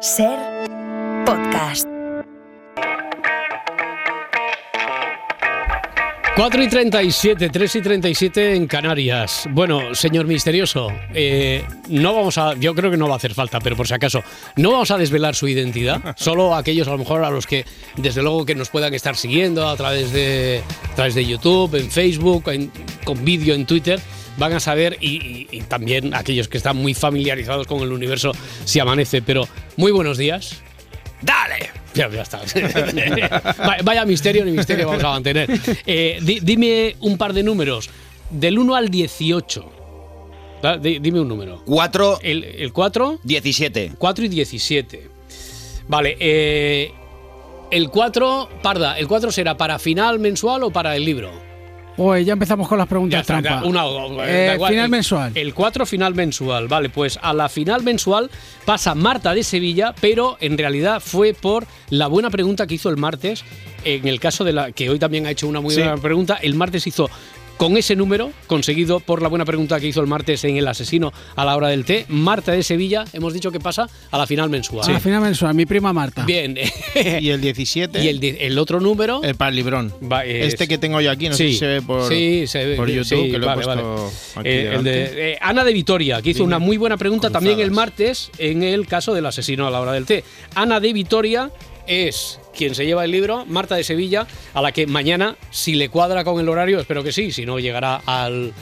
Ser podcast. 4 y 37, 3 y 37 en Canarias. Bueno, señor misterioso, eh, no vamos a, yo creo que no va a hacer falta, pero por si acaso, no vamos a desvelar su identidad, solo aquellos a lo mejor a los que, desde luego, que nos puedan estar siguiendo a través de, a través de YouTube, en Facebook, en- con vídeo en Twitter, van a saber, y, y- y también aquellos que están muy familiarizados con el universo si amanece, pero muy buenos días. ¡Dale! Ya, ya está. Vaya- misterio ni misterio vamos a mantener. Eh, di- dime un par de números. Del 1 al 18. Da- di- Dime un número. 4, El, el 4, 17. 4 y 17. Vale, eh, el 4, Parda, ¿el 4 será para final mensual o para el libro? Pues ya empezamos con las preguntas está, trampa. una- Eh, igual. final El- mensual. El 4 final mensual, vale, pues a la final mensual pasa Marta de Sevilla, pero en realidad fue por la buena pregunta que hizo el martes. En el caso de la que hoy también ha hecho una muy Sí. buena pregunta, el martes hizo con ese número, conseguido por la buena pregunta que hizo el martes en El Asesino a la hora del té, Marta de Sevilla, hemos dicho que pasa a la final mensual. A la final mensual, mi prima Marta. Bien. Y el 17, y el, el otro número. el para el librón. Va, es- Este que tengo yo aquí, no sé Sí, si se ve por, sí, se ve, por sí, YouTube, sí, que lo vale, he vale. puesto aquí Eh, el delante. de, eh, Ana de Vitoria, que hizo Dime. una muy buena pregunta también el martes en el caso del asesino a la hora del té. Ana de Vitoria es quien se lleva el libro, Marta de Sevilla, a la que mañana, si le cuadra con el horario, espero que sí, si no llegará al...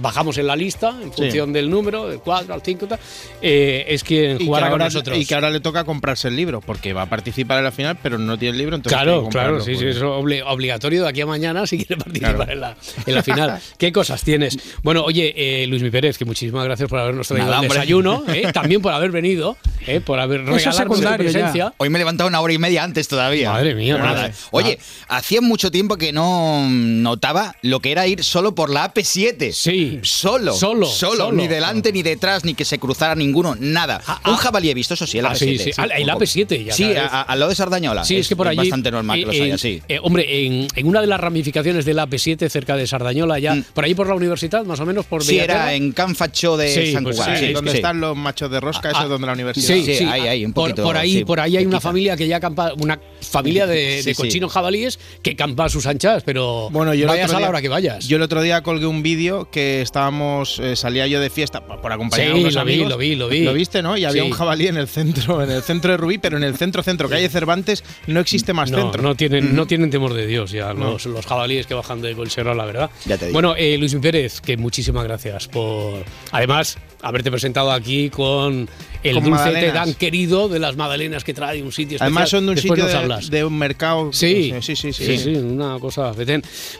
Bajamos en la lista en función del número, del 4 al 5, tal, eh, es quien Y que, jugará con nosotros. y que ahora le toca comprarse el libro, porque va a participar en la final, pero no tiene el libro, entonces Claro, claro, sí, sí, pues. es obli- obligatorio de aquí a mañana si quiere participar Claro. en, la, en la final. ¿Qué cosas tienes? Bueno, oye, eh, Luis Mi Pérez, que muchísimas gracias por habernos traído Nada, el hombre. desayuno, eh, también por haber venido, eh, por haber secundario ya. presencia. Hoy me he levantado una hora y media antes todavía. Madre mía, Nada. madre. Oye, hacía mucho tiempo que no notaba lo que era ir solo por la AP7. Sí. Solo. Solo, Solo. solo. Ni delante, ni detrás, ni que se cruzara ninguno. Nada. Ah, Un ah. jabalí he visto, eso sí, el Ah, AP7. sí, sí. Ah, el AP7 ya Sí, a- al lado de Sardañola. Sí, es, que por allí. bastante normal que los haya, sí. eh, hombre, en, en una de las ramificaciones del AP7, cerca de Sardañola, ya, Mm. por ahí por la universidad, más o menos, por Sí, era en Can Facho de Sí, San pues Cugat. Sí, es donde sí. están los machos de rosca, eso es donde la universidad. Sí, Sí, sí, ahí, ah, ahí, un por, poquito, por ahí, por ahí hay una familia que ya campa, una familia de, Sí, de sí. cochinos jabalíes que campa a sus anchas, pero Bueno, yo vayas a la hora que vayas. Yo el otro día colgué un vídeo que estábamos, eh, salía yo de fiesta por acompañar Sí, a unos lo vi, amigos. lo vi, lo vi. Lo viste, ¿no? Y había un jabalí en el centro, en el centro de Rubí, pero en el centro centro, calle Cervantes, no existe más no, centro. no tienen, no tienen temor de Dios ya los, los jabalíes que bajan de Colchero, la verdad. Ya te digo. Bueno, eh, Luis Pérez, que muchísimas gracias por, además, haberte presentado aquí con el Con dulce magdalenas. tan querido de las magdalenas que trae un sitio especial. Además son de un Después sitio de, de un mercado. Sí, sí, sí, sí. sí, sí, una cosa.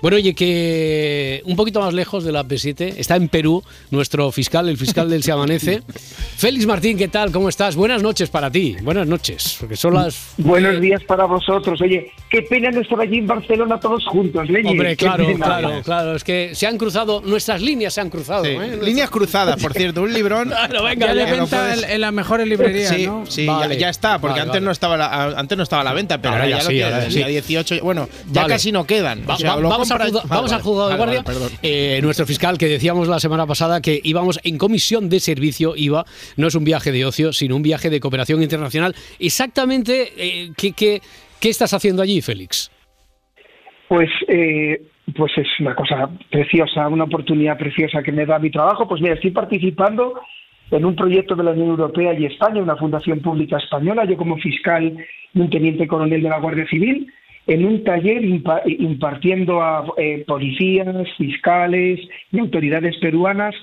Bueno, oye, que un poquito más lejos de la P7 está en Perú nuestro fiscal, el fiscal del Se Amanece. Félix Martín, ¿qué tal? ¿Cómo estás? Buenas noches para ti. Buenas noches, porque son las... Buenos días para vosotros. Oye, qué pena no estar allí en Barcelona todos juntos, Leñe. Hombre, claro, claro, claro. Es que se han cruzado, nuestras líneas se han cruzado. Sí. ¿eh? Líneas cruzadas, por cierto, un librón. Claro, venga, Ya no venta en las mejores librerías, Sí, ¿no? sí, Vale. ya, ya está, porque Vale, antes vale. no estaba la, a- antes no estaba a la venta, pero Ahora ahora ya ya, sí, lo ahora tienes, sí. día 18, bueno, ya Vale. casi no quedan. Va- O sea, va- vamos Vale, vamos al vale, juzgado de guardia. Eh, nuestro fiscal que decíamos la semana pasada que íbamos en comisión de servicio IVA, no es un viaje de ocio, sino un viaje de cooperación internacional. Exactamente, eh, ¿qué, qué, qué estás haciendo allí, Félix? Pues, eh, pues es una cosa preciosa, una oportunidad preciosa que me da mi trabajo. Pues mira, estoy participando en un proyecto de la Unión Europea y España, una fundación pública española, yo como fiscal y un teniente coronel de la Guardia Civil, en un taller impa- impartiendo a eh, policías, fiscales y autoridades peruanas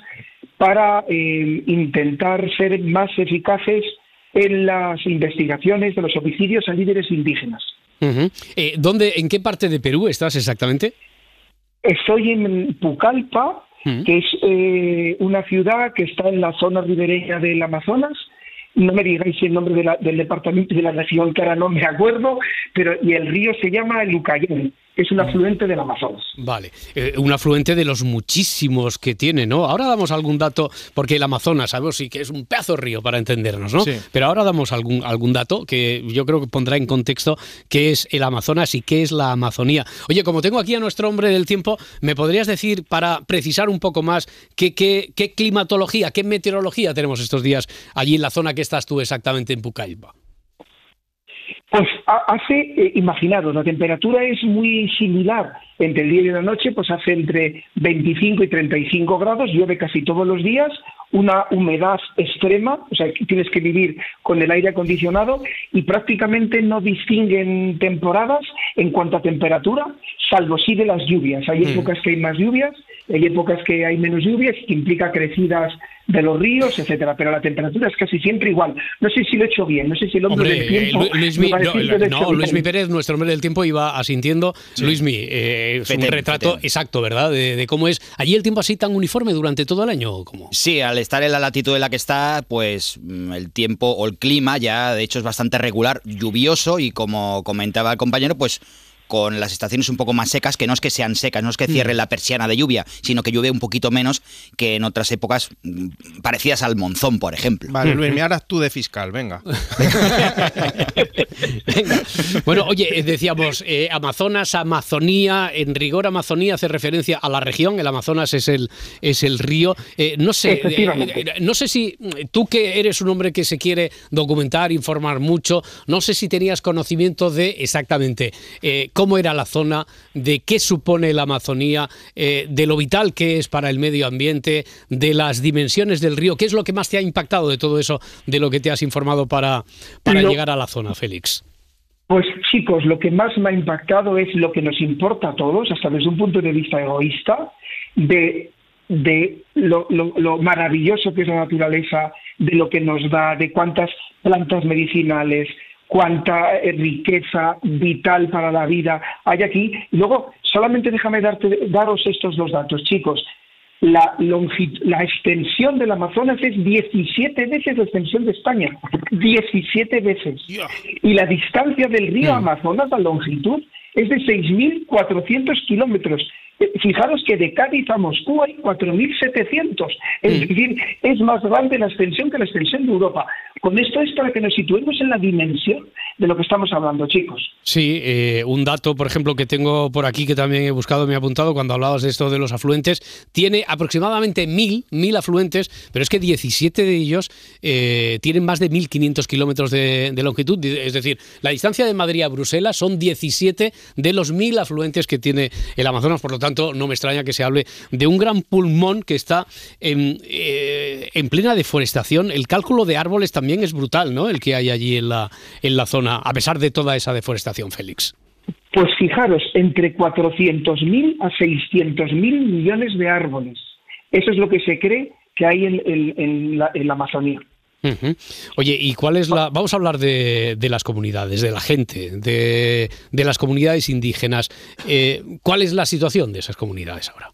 para eh, intentar ser más eficaces en las investigaciones de los homicidios a líderes indígenas. Eh, ¿dónde, ¿En qué parte de Perú estás exactamente? Estoy en Pucallpa, Que es eh, una ciudad que está en la zona ribereña del Amazonas. No me digáis el nombre de la- del departamento y de la región, que ahora no me acuerdo, pero y el río se llama el es un afluente del Amazonas. Vale, Eh, un afluente de los muchísimos que tiene, ¿no? Ahora damos algún dato, porque el Amazonas, sabemos sí que es un pedazo de río para entendernos, ¿no? Sí. Pero ahora damos algún, algún dato que yo creo que pondrá en contexto qué es el Amazonas y qué es la Amazonía. Oye, como tengo aquí a nuestro hombre del tiempo, ¿me podrías decir, para precisar un poco más, qué, qué, qué climatología, qué meteorología tenemos estos días allí en la zona que estás tú exactamente en Pucallpa? Pues ha- hace, eh, imaginaros, la temperatura es muy similar entre el día y la noche, pues hace entre 25 y 35 grados, llueve casi todos los días, una humedad extrema, o sea, tienes que vivir con el aire acondicionado y prácticamente no distinguen temporadas en cuanto a temperatura, salvo sí de las lluvias. Hay épocas que hay más lluvias, hay épocas que hay menos lluvias, que implica crecidas de los ríos, etcétera, pero la temperatura es casi siempre igual. No sé si lo he hecho bien, no sé si el hombre Hombre, del tiempo eh, Lu- Luismi, no, no, hecho Luismi. Pérez, nuestro hombre del tiempo, iba asintiendo. Luismi, eh, es un retrato exacto, ¿verdad? De, de cómo es. ¿Allí el tiempo así tan uniforme durante todo el año? ¿o cómo? Sí, al estar en la latitud en la que está, pues mm, el tiempo o el clima ya de hecho es bastante regular, lluvioso y como comentaba el compañero, pues con las estaciones un poco más secas, que no es que sean secas, no es que cierren la persiana de lluvia, sino que llueve un poquito menos que en otras épocas mm, parecidas al monzón, por ejemplo. Vale, Luis, me harás tú de fiscal, venga. Venga. Bueno, oye, eh, decíamos eh, Amazonas, Amazonía, en rigor Amazonía hace referencia a la región, el Amazonas es el, es el río. Eh, no sé, eh, no sé si mm, tú que eres un hombre que se quiere documentar, informar mucho, no sé si tenías conocimiento de exactamente eh, cómo era la zona, de qué supone la Amazonía, eh, de lo vital que es para el medio ambiente, de las dimensiones del río. ¿Qué es lo que más te ha impactado de todo eso, de lo que te has informado para, para llegar a la zona, Félix? Pues chicos, lo que más me ha impactado es lo que nos importa a todos, hasta desde un punto de vista egoísta, de, de lo, lo- lo maravilloso que es la naturaleza, de lo que nos da, de cuántas plantas medicinales, cuánta eh, riqueza vital para la vida hay aquí. Y luego, solamente déjame darte, daros estos dos datos, chicos. La, la extensión del Amazonas es 17 veces la extensión de España. 17 veces. Y la distancia del río Amazonas, la longitud, es de 6.400 kilómetros. Eh, Fijaros que de Cádiz a Moscú hay 4.700. Es decir, es más grande la extensión que la extensión de Europa. Con esto es para que nos situemos en la dimensión de lo que estamos hablando, chicos. Sí, eh, un dato, por ejemplo, que tengo por aquí que también he buscado, me he apuntado cuando hablabas de esto de los afluentes, tiene aproximadamente mil, mil afluentes, pero es que 17 de ellos eh, tienen más de 1.500 kilómetros de, longitud, es decir, la distancia de Madrid a Bruselas son 17 de los mil afluentes que tiene el Amazonas, por lo tanto, no me extraña que se hable de un gran pulmón que está en, eh, en plena deforestación. El cálculo de árboles también es brutal, ¿no? El que hay allí en la, en la zona, a pesar de toda esa deforestación, Félix. Pues fijaros, entre 400.000 a 600.000 millones de árboles. Eso es lo que se cree que hay en, en- en la, en la Amazonía. Oye, ¿y cuál es la...? Vamos a hablar de, de las comunidades, de la gente, de, de las comunidades indígenas. Eh, ¿Cuál es la situación de esas comunidades ahora?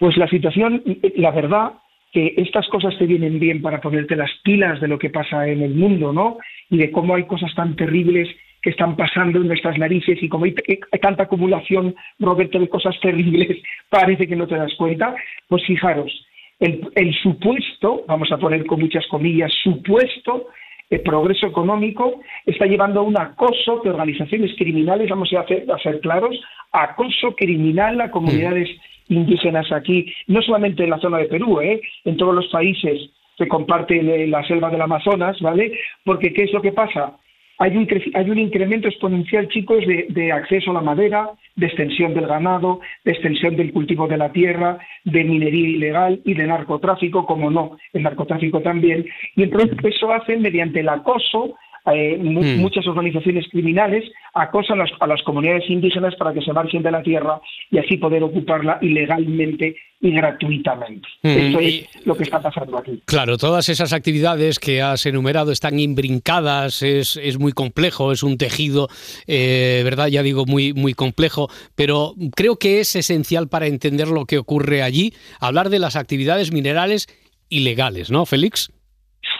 Pues la situación, la verdad, que estas cosas te vienen bien para ponerte las pilas de lo que pasa en el mundo, ¿no? Y de cómo hay cosas tan terribles que están pasando en nuestras narices y como hay t- tanta acumulación, Roberto, de cosas terribles, parece que no te das cuenta. Pues fijaros, el, el supuesto, vamos a poner con muchas comillas, supuesto eh, progreso económico está llevando a un acoso de organizaciones criminales, vamos a, hacer, a ser claros, acoso criminal a comunidades indígenas aquí, no solamente en la zona de Perú, ¿eh? en todos los países que comparten eh, la selva del Amazonas, ¿vale? Porque ¿qué es lo que pasa? Hay un, hay un incremento exponencial, chicos, de, de acceso a la madera, de extensión del ganado, de extensión del cultivo de la tierra, de minería ilegal y de narcotráfico, como no, el narcotráfico también. Y entonces eso hace mediante el acoso, eh, mu- Mm. muchas organizaciones criminales acosan a las, a las comunidades indígenas para que se marchen de la tierra y así poder ocuparla ilegalmente y gratuitamente. Mm, Esto y- es lo que está pasando aquí. Claro, todas esas actividades que has enumerado están imbrincadas, es, es muy complejo, es un tejido, eh, ¿verdad? Ya digo, muy, muy complejo, pero creo que es esencial para entender lo que ocurre allí, hablar de las actividades minerales ilegales, ¿no, Félix?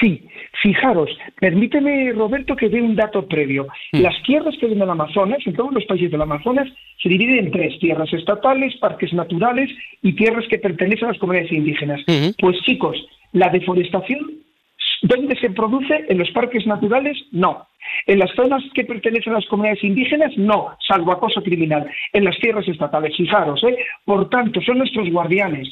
Sí, fijaros, permíteme, Roberto, que dé un dato previo. Mm. Las tierras que hay en el Amazonas, en todos los países del Amazonas, se dividen en tres, tierras estatales, parques naturales y tierras que pertenecen a las comunidades indígenas. Pues chicos, la deforestación, ¿dónde se produce? ¿En los parques naturales? No. En las zonas que pertenecen a las comunidades indígenas, no, salvo acoso criminal. En las tierras estatales, fijaros, ¿eh? Por tanto, son nuestros guardianes.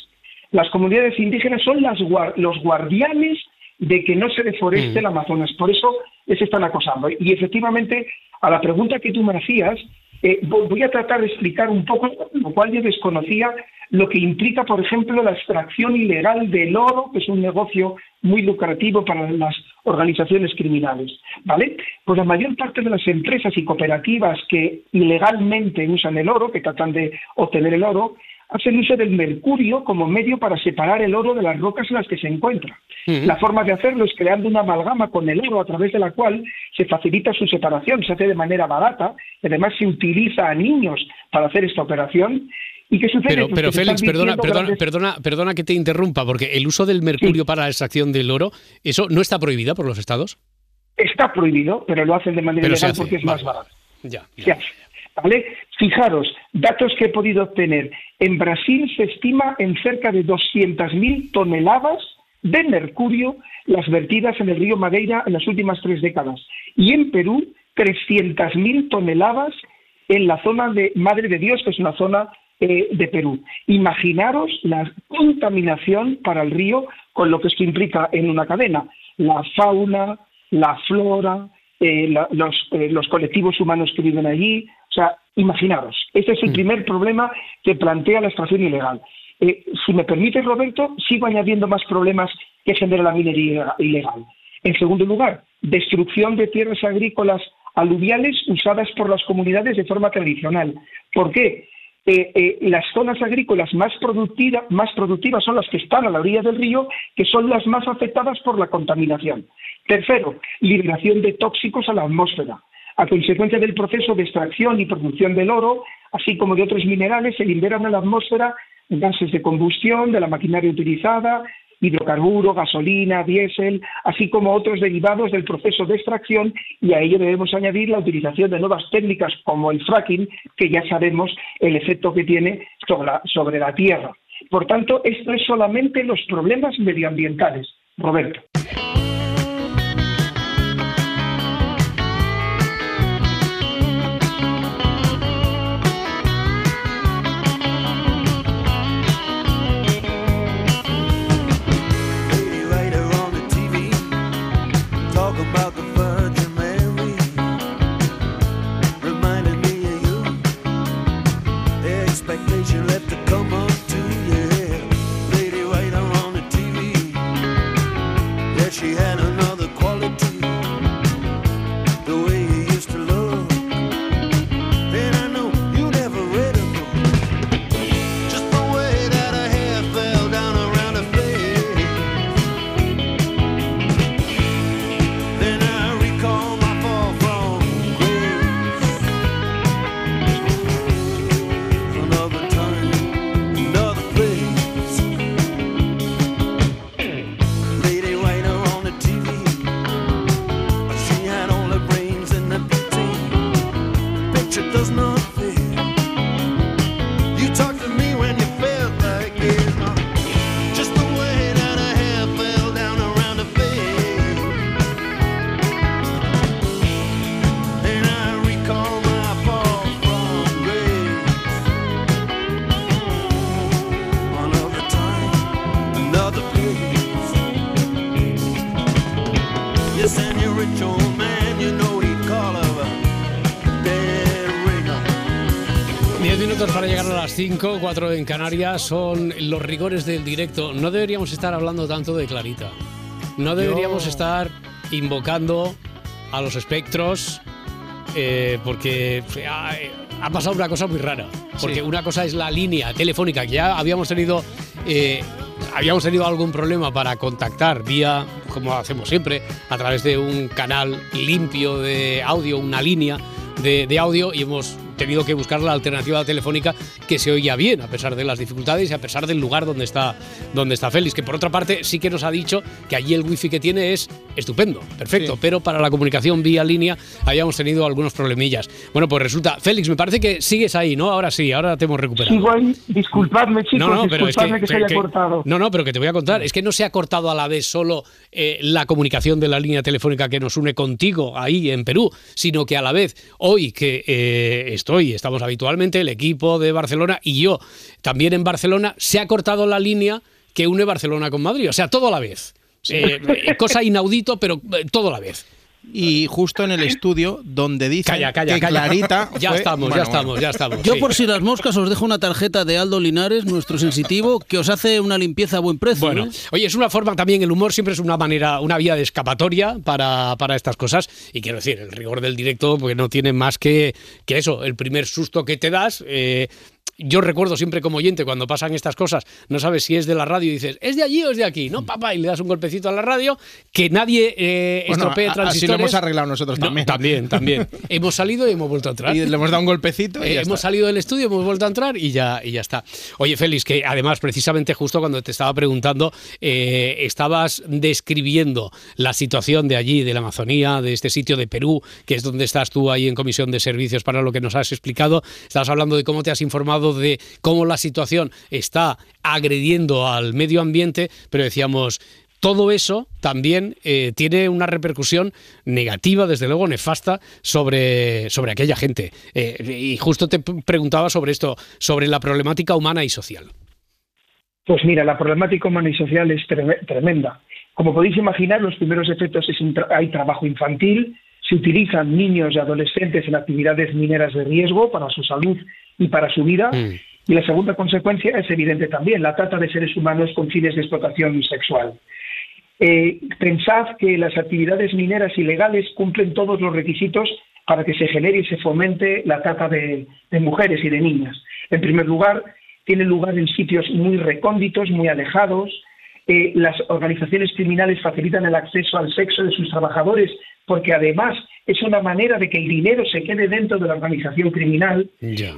Las comunidades indígenas son las los guardianes de que no se deforeste Mm. el Amazonas. Por eso les están acosando. Y efectivamente, a la pregunta que tú me hacías, eh, vo- voy a tratar de explicar un poco, lo cual yo desconocía, lo que implica, por ejemplo, la extracción ilegal del oro, que es un negocio muy lucrativo para las organizaciones criminales. ¿Vale? Pues la mayor parte de las empresas y cooperativas que ilegalmente usan el oro, que tratan de obtener el oro, hacen uso del mercurio como medio para separar el oro de las rocas en las que se encuentra. La forma de hacerlo es creando una amalgama con el oro a través de la cual se facilita su separación, se hace de manera barata y además se utiliza a niños para hacer esta operación. ¿Y qué sucede? Pero, Pues pero Félix, perdona, perdona, grandes- perdona, perdona que te interrumpa, porque el uso del mercurio para la extracción del oro, ¿eso no está prohibido por los estados? Está prohibido, pero lo hacen de manera Pero porque es vale. más barato. Ya. Hace, ¿vale? Fijaros, datos que he podido obtener. En Brasil se estima en cerca de 200.000 toneladas de mercurio las vertidas en el río Madeira en las últimas tres décadas. Y en Perú, 300.000 toneladas en la zona de Madre de Dios, que es una zona eh, de Perú. Imaginaros la contaminación para el río con lo que esto implica en una cadena. La fauna, la flora, eh, eh, los colectivos humanos que viven allí. O sea, imaginaros, este es el primer problema que plantea la extracción ilegal. Eh, si me permite, Roberto, sigo añadiendo más problemas que genera la minería ilegal. En segundo lugar, destrucción de tierras agrícolas aluviales usadas por las comunidades de forma tradicional. ¿Por qué? Eh, eh, las zonas agrícolas más, productiva- más productivas son las que están a la orilla del río, que son las más afectadas por la contaminación. Tercero, liberación de tóxicos a la atmósfera. A consecuencia del proceso de extracción y producción del oro, así como de otros minerales, se liberan a la atmósfera gases de combustión de la maquinaria utilizada, hidrocarburo, gasolina, diésel, así como otros derivados del proceso de extracción y a ello debemos añadir la utilización de nuevas técnicas como el fracking, que ya sabemos el efecto que tiene sobre la, sobre la tierra. Por tanto, esto es solamente los problemas medioambientales. Roberto. Rich old man, you know he'd call her a dead ringer. 10 minutos para llegar a las 5, 4 en Canarias son los rigores del directo. No deberíamos estar hablando tanto de Clarita. No deberíamos estar invocando a los espectros eh, porque ha, ha pasado una cosa muy rara. Porque una cosa es la línea telefónica que ya habíamos tenido. eh, habíamos tenido algún problema para contactar vía, como hacemos siempre, a través de un canal limpio de audio, una línea de, de audio y hemos tenido que buscar la alternativa telefónica que se oía bien a pesar de las dificultades y a pesar del lugar donde está donde está Félix que por otra parte sí que nos ha dicho que allí el wifi que tiene es estupendo perfecto Sí. pero para la comunicación vía línea habíamos tenido algunos problemillas bueno pues resulta Félix me parece que sigues ahí no ahora sí ahora te hemos recuperado Sigo ahí, disculpadme chicos, no, no, pero es que, disculpadme que, se haya que- cortado. No, no, pero que te voy a contar. Es que no se ha cortado a la vez solo eh, la comunicación de la línea telefónica que nos une contigo ahí en Perú, sino que a la vez hoy que eh, estoy, estamos habitualmente, el equipo de Barcelona y yo también en Barcelona, se ha cortado la línea que une Barcelona con Madrid. O sea, todo a la vez. Eh, eh, cosa inaudito, pero eh, todo a la vez. Y justo en el estudio donde dice Calla, calla, que calla. Clarita. Ya fue- estamos, bueno, ya estamos, ya estamos. Yo sí. por si las moscas os dejo una tarjeta de Aldo Linares, nuestro sensitivo, que os hace una limpieza a buen precio. Bueno, ¿eh? oye, es una forma también, el humor siempre es una manera, una vía de escapatoria para, para estas cosas. Y quiero decir, el rigor del directo, pues no tiene más que, que eso, el primer susto que te das. eh, yo recuerdo siempre como oyente cuando pasan estas cosas, no sabes si es de la radio y dices, ¿es de allí o es de aquí? No, papá, y le das un golpecito a la radio, que nadie eh, Bueno, estropee a- así lo hemos arreglado nosotros No, también. también, también. hemos salido y hemos vuelto a entrar. Y le hemos dado un golpecito y Eh, ya hemos está. salido del estudio, hemos vuelto a entrar y ya, y ya está. Oye, Félix, que además, precisamente justo cuando te estaba preguntando, eh, estabas describiendo la situación de allí, de la Amazonía, de este sitio de Perú, que es donde estás tú ahí en Comisión de Servicios para lo que nos has explicado. Estabas hablando de cómo te has informado de cómo la situación está agrediendo al medio ambiente, pero decíamos, todo eso también eh, tiene una repercusión negativa, desde luego nefasta, sobre, sobre aquella gente. Eh, y justo te preguntaba sobre esto, sobre la problemática humana y social. Pues mira, la problemática humana y social es treme- tremenda. Como podéis imaginar, los primeros efectos es tra- hay trabajo infantil, se utilizan niños y adolescentes en actividades mineras de riesgo para su salud y para su vida. Mm. Y la segunda consecuencia es evidente también, la trata de seres humanos con fines de explotación sexual. Eh, pensad que las actividades mineras ilegales cumplen todos los requisitos para que se genere y se fomente la trata de, de mujeres y de niñas. En primer lugar, tienen lugar en sitios muy recónditos, muy alejados. Eh, las organizaciones criminales facilitan el acceso al sexo de sus trabajadores porque además es una manera de que el dinero se quede dentro de la organización criminal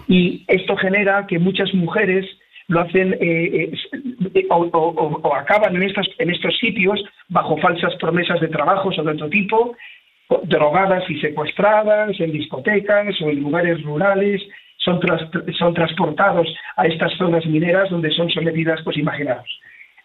y esto genera que muchas mujeres lo hacen eh, eh, o, o- o- o acaban en, estas, en estos sitios bajo falsas promesas de trabajos o de otro tipo, drogadas y secuestradas en discotecas o en lugares rurales, son, tras- son transportados a estas zonas mineras donde son sometidas, pues imaginaos,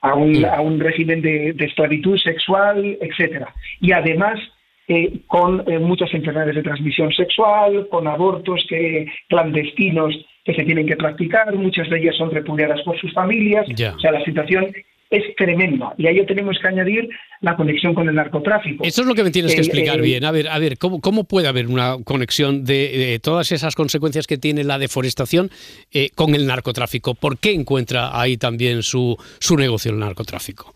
a un, a un régimen de, de esclavitud sexual, etcétera. Y además eh, con eh, muchas enfermedades de transmisión sexual, con abortos que, clandestinos que se tienen que practicar, muchas de ellas son repudiadas por sus familias, o sea, la situación es tremenda. Y a ello tenemos que añadir la conexión con el narcotráfico. Eso es lo que me tienes que Eh, explicar eh, bien. A ver, a ver, ¿cómo, cómo puede haber una conexión de, de todas esas consecuencias que tiene la deforestación eh, con el narcotráfico? ¿Por qué encuentra ahí también su, su negocio el narcotráfico?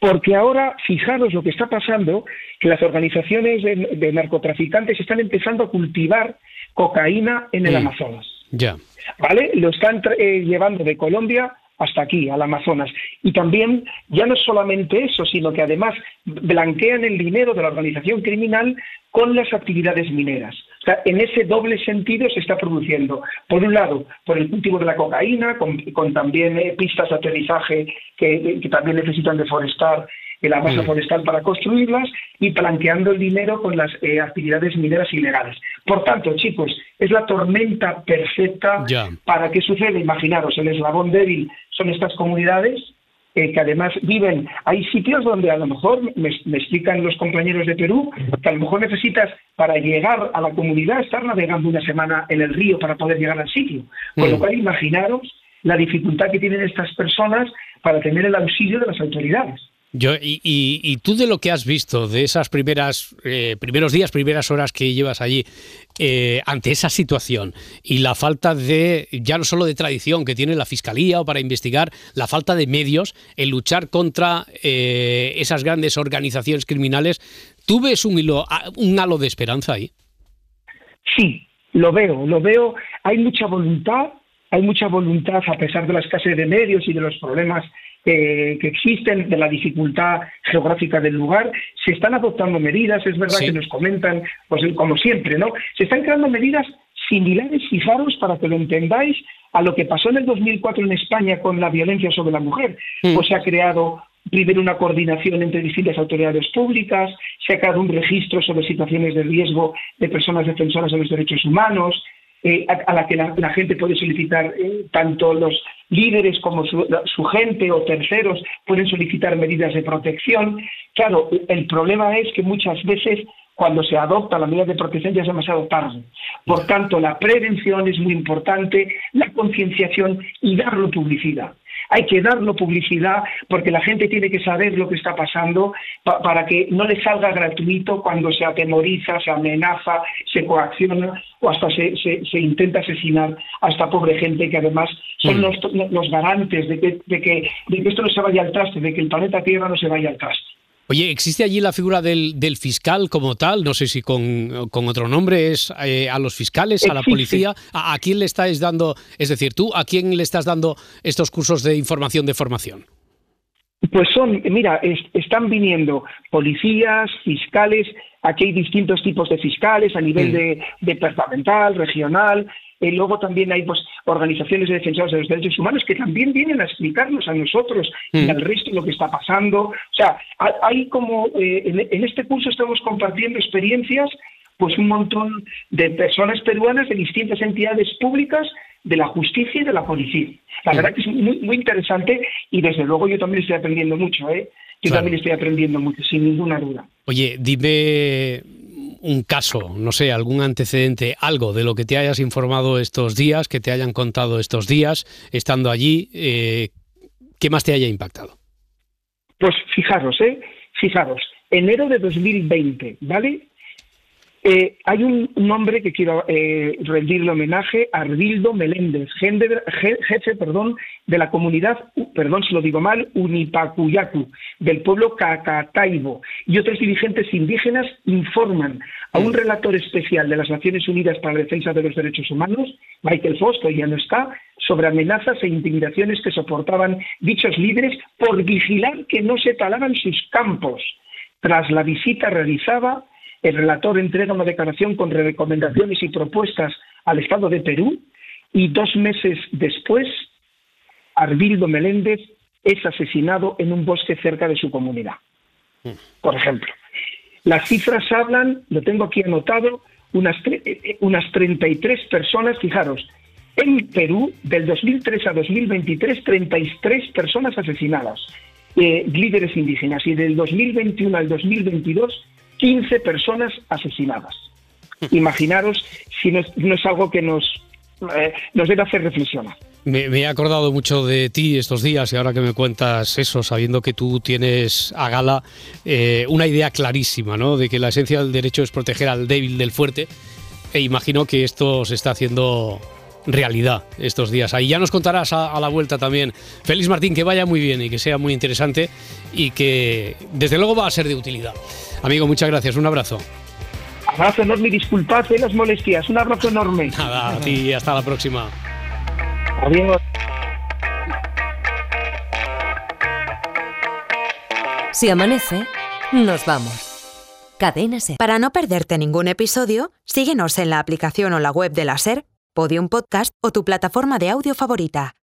Porque ahora, fijaros lo que está pasando, que las organizaciones de, de narcotraficantes están empezando a cultivar cocaína en el Mm. Amazonas. Ya. ¿vale? Lo están eh, llevando de Colombia hasta aquí, al Amazonas. Y también, ya no solamente eso, sino que además blanquean el dinero de la organización criminal con las actividades mineras. O sea, en ese doble sentido se está produciendo, por un lado, por el cultivo de la cocaína, con, también eh, pistas de aterrizaje que también necesitan deforestar eh, la masa Mm. forestal para construirlas y blanqueando el dinero con las eh, actividades mineras ilegales. Por tanto, chicos, es la tormenta perfecta para qué sucede. Imaginaros, el eslabón débil son estas comunidades eh, que además viven. Hay sitios donde a lo mejor, me, me explican los compañeros de Perú, que a lo mejor necesitas para llegar a la comunidad estar navegando una semana en el río para poder llegar al sitio. Con lo Mm. cual, imaginaros la dificultad que tienen estas personas para tener el auxilio de las autoridades. Yo, y, y- y tú de lo que has visto, de esas primeras eh, primeros días, primeras horas que llevas allí, eh, ante esa situación y la falta de, ya no solo de tradición que tiene la Fiscalía o para investigar, la falta de medios en luchar contra eh, esas grandes organizaciones criminales, ¿tú ves un, hilo, a- un halo de esperanza ahí? Sí, lo veo, lo veo. Hay mucha voluntad, hay mucha voluntad a pesar de la escasez de medios y de los problemas que existen, de la dificultad geográfica del lugar. Se están adoptando medidas, es verdad Sí. que nos comentan, pues como siempre, ¿no? Se están creando medidas similares, fijaros, para que lo entendáis, a lo que pasó en el 2004 en España con la violencia sobre la mujer. Mm. Pues se ha creado primero una coordinación entre distintas autoridades públicas, se ha creado un registro sobre situaciones de riesgo de personas defensoras de los derechos humanos, eh, a, la que la, gente puede solicitar, eh, tanto los líderes como su, su gente o terceros pueden solicitar medidas de protección. Claro, el problema es que muchas veces cuando se adopta la medida de protección ya es demasiado tarde. Por tanto, la prevención es muy importante, la concienciación y darle publicidad. Hay que darlo publicidad porque la gente tiene que saber lo que está pasando pa- para que no le salga gratuito cuando se atemoriza, se amenaza, se coacciona o hasta se, se- se intenta asesinar a esta pobre gente que además son Mm. los, los garantes de que, de, que, de que esto no se vaya al traste, de que el planeta Tierra no se vaya al traste. Oye, ¿existe allí la figura del, del fiscal como tal? No sé si con, con otro nombre es eh, a los fiscales, a la policía. ¿A, a quién le estáis dando, es decir, tú, a quién le estás dando estos cursos de información de formación? Pues son, mira, es- están viniendo policías, fiscales, aquí hay distintos tipos de fiscales a nivel Mm. de, departamental, regional, y luego también hay pues, organizaciones de defensores de los derechos humanos que también vienen a explicarnos a nosotros y Mm. al resto lo que está pasando. O sea, ha- hay como, eh, en, en este curso estamos compartiendo experiencias, pues un montón de personas peruanas de distintas entidades públicas de la justicia y de la policía. La verdad que es muy, muy interesante y desde luego yo también estoy aprendiendo mucho, ¿eh? Yo Claro. también estoy aprendiendo mucho, sin ninguna duda. Oye, dime un caso, no sé, algún antecedente, algo de lo que te hayas informado estos días, que te hayan contado estos días, estando allí, eh, ¿qué más te haya impactado? Pues fijaros, ¿eh? Fijaros, enero de 2020, ¿vale? Eh, hay un, hombre que quiero eh, rendirle homenaje, Arbildo Meléndez, gende- je- jefe perdón, de la comunidad, perdón si lo digo mal, Unipacuyacu, del pueblo Cacataibo, y otros dirigentes indígenas informan a un relator especial de las Naciones Unidas para la Defensa de los Derechos Humanos, Michael Foster, ya no está, sobre amenazas e intimidaciones que soportaban dichos líderes por vigilar que no se talaban sus campos. Tras la visita realizada, el relator entrega una declaración con recomendaciones y propuestas al Estado de Perú y dos meses después, Arbildo Meléndez es asesinado en un bosque cerca de su comunidad. Por ejemplo, las cifras hablan, lo tengo aquí anotado, unas, eh, unas 33 personas, fijaros, en Perú, del 2003 a 2023, 33 personas asesinadas, eh, líderes indígenas, y del 2021 al 2022, 15 personas asesinadas. Imaginaros si no no es algo que nos, eh, nos debe hacer reflexionar. Me, me he acordado mucho de ti estos días y ahora que me cuentas eso, sabiendo que tú tienes a gala eh, una idea clarísima, ¿no? De que la esencia del derecho es proteger al débil del fuerte. E imagino que esto se está haciendo realidad estos días. Ahí ya nos contarás a, a la vuelta también. Félix Martín, que vaya muy bien y que sea muy interesante y que desde luego va a ser de utilidad. Amigo, muchas gracias. Un abrazo. Abrazo enorme y disculpad eh, las molestias. Un abrazo enorme. Nada, a ti y hasta la próxima. Adiós. Si amanece, nos vamos. Cadena Ser. Para no perderte ningún episodio, síguenos en la aplicación o la web de la Ser, Podium Podcast o tu plataforma de audio favorita.